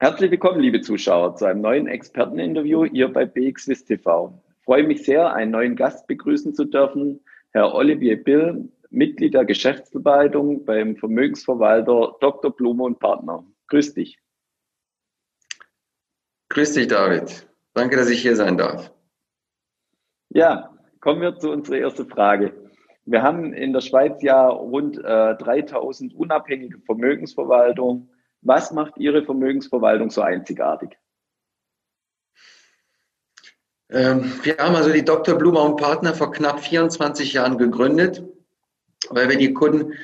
Herzlich willkommen, liebe Zuschauer, zu einem neuen Experteninterview hier bei BXWIS TV. Ich freue mich sehr, einen neuen Gast begrüßen zu dürfen, Herr Olivier Bill, Mitglied der Geschäftsverwaltung beim Vermögensverwalter Dr. Blume und Partner. Grüß dich. Grüß dich, David. Danke, dass ich hier sein darf. Ja, kommen wir zu unserer ersten Frage. Wir haben in der Schweiz ja rund äh, 3000 unabhängige Vermögensverwaltungen was macht Ihre Vermögensverwaltung so einzigartig? Ähm, wir haben also die Dr. Blumer und Partner vor knapp 24 Jahren gegründet, weil wir die Kunden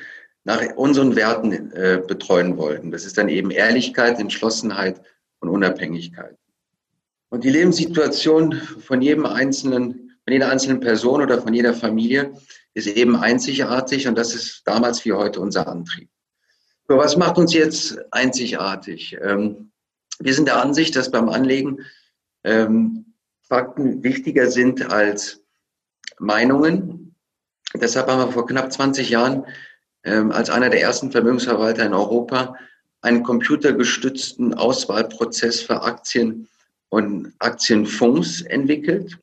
nach unseren Werten äh, betreuen wollten. Das ist dann eben Ehrlichkeit, Entschlossenheit und Unabhängigkeit. Und die Lebenssituation von jedem einzelnen, von jeder einzelnen Person oder von jeder Familie ist eben einzigartig und das ist damals wie heute unser Antrieb. So, was macht uns jetzt einzigartig? Ähm, wir sind der Ansicht, dass beim Anlegen ähm, Fakten wichtiger sind als Meinungen. Deshalb haben wir vor knapp 20 Jahren ähm, als einer der ersten Vermögensverwalter in Europa einen computergestützten Auswahlprozess für Aktien und Aktienfonds entwickelt.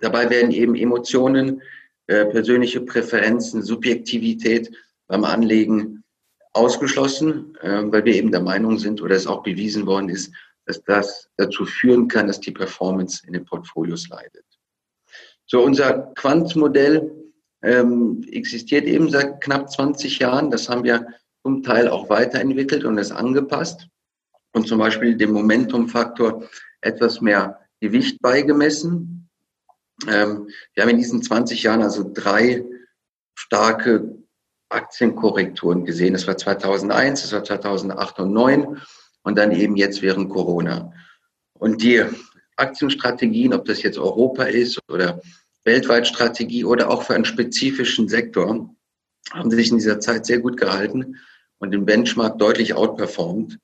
Dabei werden eben Emotionen, äh, persönliche Präferenzen, Subjektivität beim Anlegen ausgeschlossen, äh, weil wir eben der Meinung sind oder es auch bewiesen worden ist, dass das dazu führen kann, dass die Performance in den Portfolios leidet. So, unser Quant-Modell ähm, existiert eben seit knapp 20 Jahren. Das haben wir zum Teil auch weiterentwickelt und es angepasst und zum Beispiel dem Momentum-Faktor etwas mehr Gewicht beigemessen. Ähm, wir haben in diesen 20 Jahren also drei starke Aktienkorrekturen gesehen. Das war 2001, das war 2008 und 2009 und dann eben jetzt während Corona. Und die Aktienstrategien, ob das jetzt Europa ist oder weltweit Strategie oder auch für einen spezifischen Sektor, haben sich in dieser Zeit sehr gut gehalten und den Benchmark deutlich outperformt.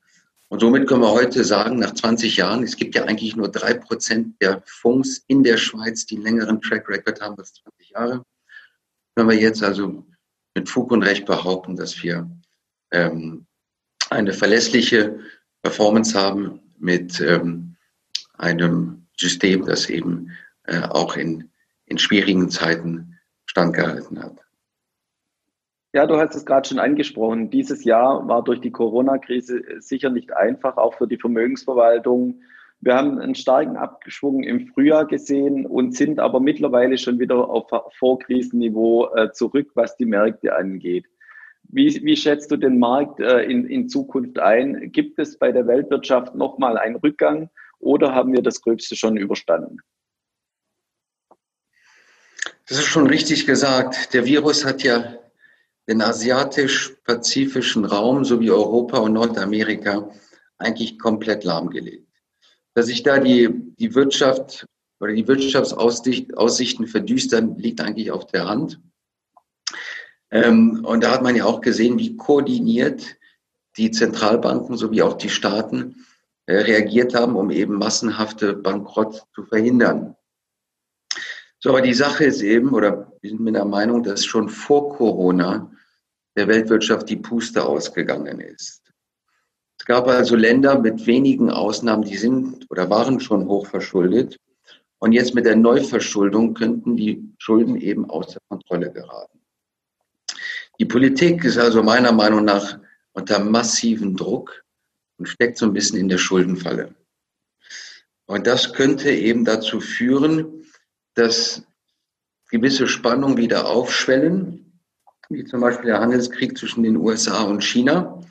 Und somit können wir heute sagen, nach 20 Jahren, es gibt ja eigentlich nur drei Prozent der Fonds in der Schweiz, die einen längeren Track Record haben als 20 Jahre. Können wir jetzt also mit Fug und Recht behaupten, dass wir ähm, eine verlässliche Performance haben mit ähm, einem System, das eben äh, auch in, in schwierigen Zeiten standgehalten hat. Ja, du hast es gerade schon angesprochen. Dieses Jahr war durch die Corona-Krise sicher nicht einfach, auch für die Vermögensverwaltung. Wir haben einen starken Abgeschwung im Frühjahr gesehen und sind aber mittlerweile schon wieder auf Vorkrisenniveau äh, zurück, was die Märkte angeht. Wie, wie schätzt du den Markt äh, in, in Zukunft ein? Gibt es bei der Weltwirtschaft nochmal einen Rückgang oder haben wir das Gröbste schon überstanden? Das ist schon richtig gesagt. Der Virus hat ja den asiatisch-pazifischen Raum sowie Europa und Nordamerika eigentlich komplett lahmgelegt dass sich da die, die Wirtschaft oder die Wirtschaftsaussichten verdüstern, liegt eigentlich auf der Hand. Ähm, und da hat man ja auch gesehen, wie koordiniert die Zentralbanken sowie auch die Staaten äh, reagiert haben, um eben massenhafte Bankrott zu verhindern. So, aber die Sache ist eben, oder wir sind mit der Meinung, dass schon vor Corona der Weltwirtschaft die Puste ausgegangen ist gab also Länder mit wenigen Ausnahmen, die sind oder waren schon hochverschuldet. Und jetzt mit der Neuverschuldung könnten die Schulden eben außer Kontrolle geraten. Die Politik ist also meiner Meinung nach unter massiven Druck und steckt so ein bisschen in der Schuldenfalle. Und das könnte eben dazu führen, dass gewisse Spannungen wieder aufschwellen, wie zum Beispiel der Handelskrieg zwischen den USA und China,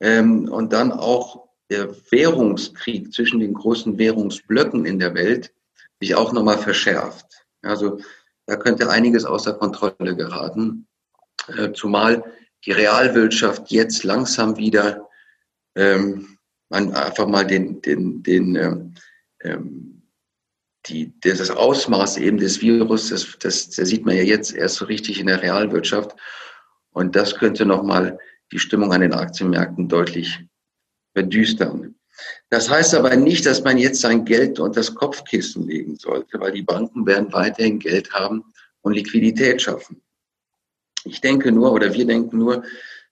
ähm, und dann auch der Währungskrieg zwischen den großen Währungsblöcken in der Welt sich auch nochmal verschärft. Also da könnte einiges außer Kontrolle geraten, äh, zumal die Realwirtschaft jetzt langsam wieder ähm, man einfach mal den, den, den ähm, ähm, die, das Ausmaß eben des Virus, das, das, das sieht man ja jetzt erst so richtig in der Realwirtschaft. Und das könnte nochmal die Stimmung an den Aktienmärkten deutlich verdüstern. Das heißt aber nicht, dass man jetzt sein Geld unter das Kopfkissen legen sollte, weil die Banken werden weiterhin Geld haben und Liquidität schaffen. Ich denke nur, oder wir denken nur,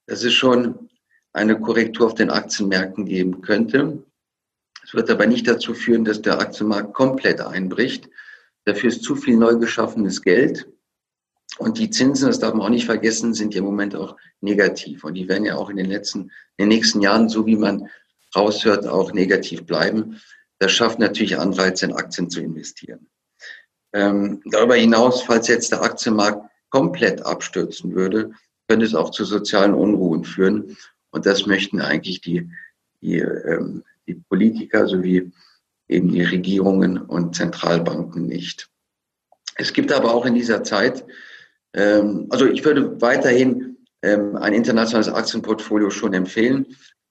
dass es schon eine Korrektur auf den Aktienmärkten geben könnte. Es wird aber nicht dazu führen, dass der Aktienmarkt komplett einbricht. Dafür ist zu viel neu geschaffenes Geld. Und die Zinsen, das darf man auch nicht vergessen, sind ja im Moment auch negativ. Und die werden ja auch in den letzten, in den nächsten Jahren, so wie man raushört, auch negativ bleiben. Das schafft natürlich Anreize, in Aktien zu investieren. Ähm, darüber hinaus, falls jetzt der Aktienmarkt komplett abstürzen würde, könnte es auch zu sozialen Unruhen führen. Und das möchten eigentlich die, die, ähm, die Politiker sowie eben die Regierungen und Zentralbanken nicht. Es gibt aber auch in dieser Zeit, ähm, also ich würde weiterhin ähm, ein internationales Aktienportfolio schon empfehlen,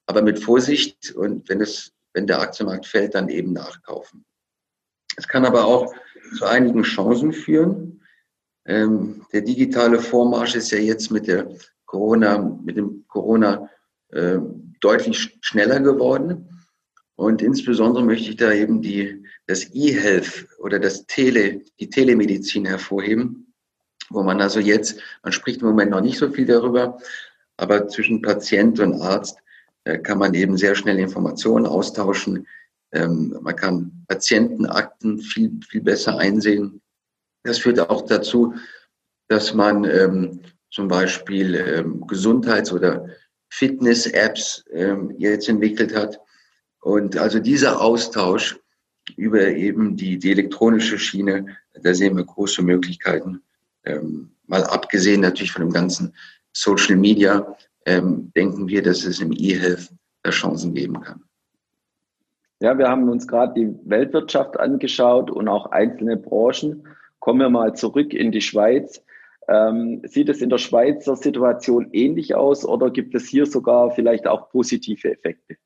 aber mit Vorsicht und wenn es, wenn der Aktienmarkt fällt, dann eben nachkaufen. Es kann aber auch zu einigen Chancen führen. Ähm, der digitale Vormarsch ist ja jetzt mit der Corona, mit dem Corona äh, deutlich schneller geworden. Und insbesondere möchte ich da eben die, das E-Health oder das Tele, die Telemedizin hervorheben, wo man also jetzt, man spricht im Moment noch nicht so viel darüber, aber zwischen Patient und Arzt äh, kann man eben sehr schnell Informationen austauschen. Ähm, man kann Patientenakten viel, viel besser einsehen. Das führt auch dazu, dass man ähm, zum Beispiel ähm, Gesundheits- oder Fitness-Apps ähm, jetzt entwickelt hat, und also dieser Austausch über eben die, die elektronische Schiene, da sehen wir große Möglichkeiten. Ähm, mal abgesehen natürlich von dem ganzen Social Media, ähm, denken wir, dass es im E-Health Chancen geben kann. Ja, wir haben uns gerade die Weltwirtschaft angeschaut und auch einzelne Branchen. Kommen wir mal zurück in die Schweiz. Ähm, sieht es in der Schweizer Situation ähnlich aus oder gibt es hier sogar vielleicht auch positive Effekte?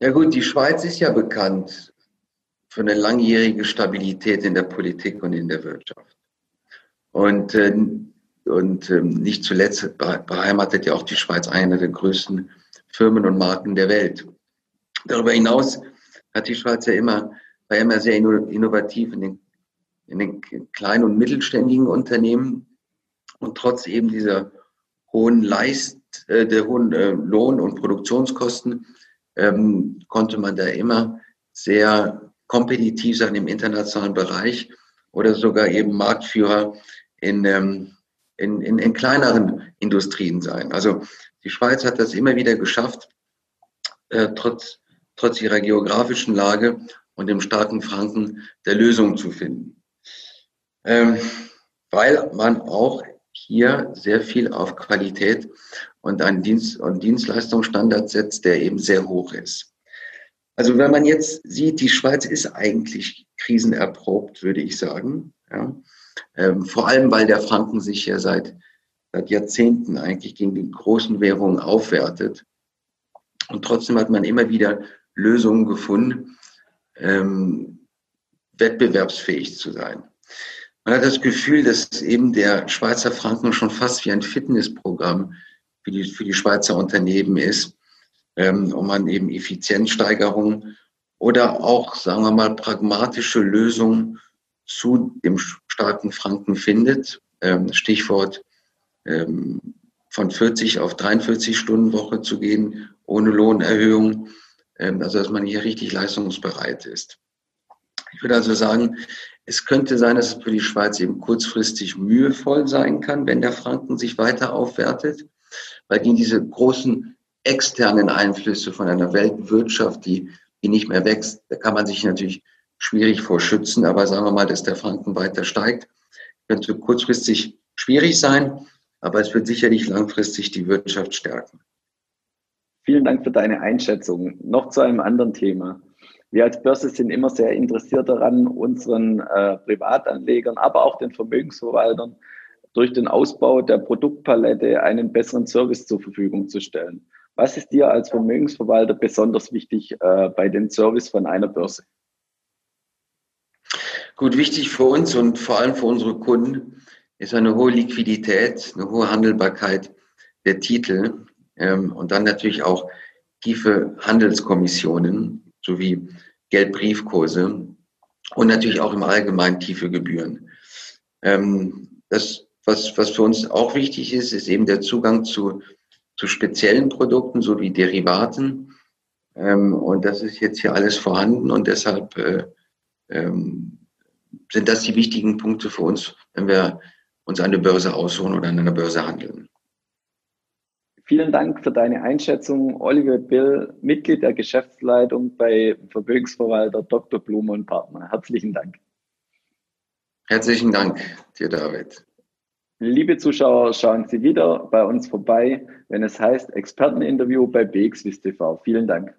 Ja gut, die Schweiz ist ja bekannt für eine langjährige Stabilität in der Politik und in der Wirtschaft. Und, äh, und äh, nicht zuletzt beheimatet ja auch die Schweiz eine der größten Firmen und Marken der Welt. Darüber hinaus hat die Schweiz ja immer, war immer sehr innovativ in den, in den kleinen und mittelständigen Unternehmen. Und trotz eben dieser hohen Leist, äh, der hohen äh, Lohn- und Produktionskosten ähm, konnte man da immer sehr kompetitiv sein im internationalen Bereich oder sogar eben Marktführer in, ähm, in, in, in kleineren Industrien sein. Also die Schweiz hat das immer wieder geschafft, äh, trotz, trotz ihrer geografischen Lage und dem starken Franken der Lösung zu finden. Ähm, weil man auch hier sehr viel auf Qualität und einen Dienst- und Dienstleistungsstandard setzt, der eben sehr hoch ist. Also wenn man jetzt sieht, die Schweiz ist eigentlich krisenerprobt, würde ich sagen. Ja. Ähm, vor allem, weil der Franken sich ja seit, seit Jahrzehnten eigentlich gegen die großen Währungen aufwertet. Und trotzdem hat man immer wieder Lösungen gefunden, ähm, wettbewerbsfähig zu sein. Man hat das Gefühl, dass eben der Schweizer Franken schon fast wie ein Fitnessprogramm für die, für die Schweizer Unternehmen ist, ähm, um man eben Effizienzsteigerung oder auch, sagen wir mal, pragmatische Lösungen zu dem starken Franken findet. Ähm, Stichwort ähm, von 40 auf 43 Stunden Woche zu gehen, ohne Lohnerhöhung, ähm, also dass man hier richtig leistungsbereit ist. Ich würde also sagen, es könnte sein, dass es für die Schweiz eben kurzfristig mühevoll sein kann, wenn der Franken sich weiter aufwertet weil die diese großen externen Einflüsse von einer Weltwirtschaft, die, die nicht mehr wächst, da kann man sich natürlich schwierig vor schützen. Aber sagen wir mal, dass der Franken weiter steigt, könnte kurzfristig schwierig sein, aber es wird sicherlich langfristig die Wirtschaft stärken. Vielen Dank für deine Einschätzung. Noch zu einem anderen Thema. Wir als Börse sind immer sehr interessiert daran, unseren äh, Privatanlegern, aber auch den Vermögensverwaltern durch den Ausbau der Produktpalette einen besseren Service zur Verfügung zu stellen. Was ist dir als Vermögensverwalter besonders wichtig äh, bei dem Service von einer Börse? Gut, wichtig für uns und vor allem für unsere Kunden ist eine hohe Liquidität, eine hohe Handelbarkeit der Titel ähm, und dann natürlich auch tiefe Handelskommissionen sowie Geldbriefkurse und natürlich auch im Allgemeinen tiefe Gebühren. Ähm, das was, was für uns auch wichtig ist, ist eben der Zugang zu zu speziellen Produkten sowie Derivaten. Ähm, und das ist jetzt hier alles vorhanden und deshalb äh, ähm, sind das die wichtigen Punkte für uns, wenn wir uns an der Börse aussuchen oder an einer Börse handeln. Vielen Dank für deine Einschätzung, Oliver Bill, Mitglied der Geschäftsleitung bei Vermögensverwalter Dr. Blume und Partner. Herzlichen Dank. Herzlichen Dank dir, David. Liebe Zuschauer, schauen Sie wieder bei uns vorbei, wenn es heißt Experteninterview bei BXWIST TV. Vielen Dank.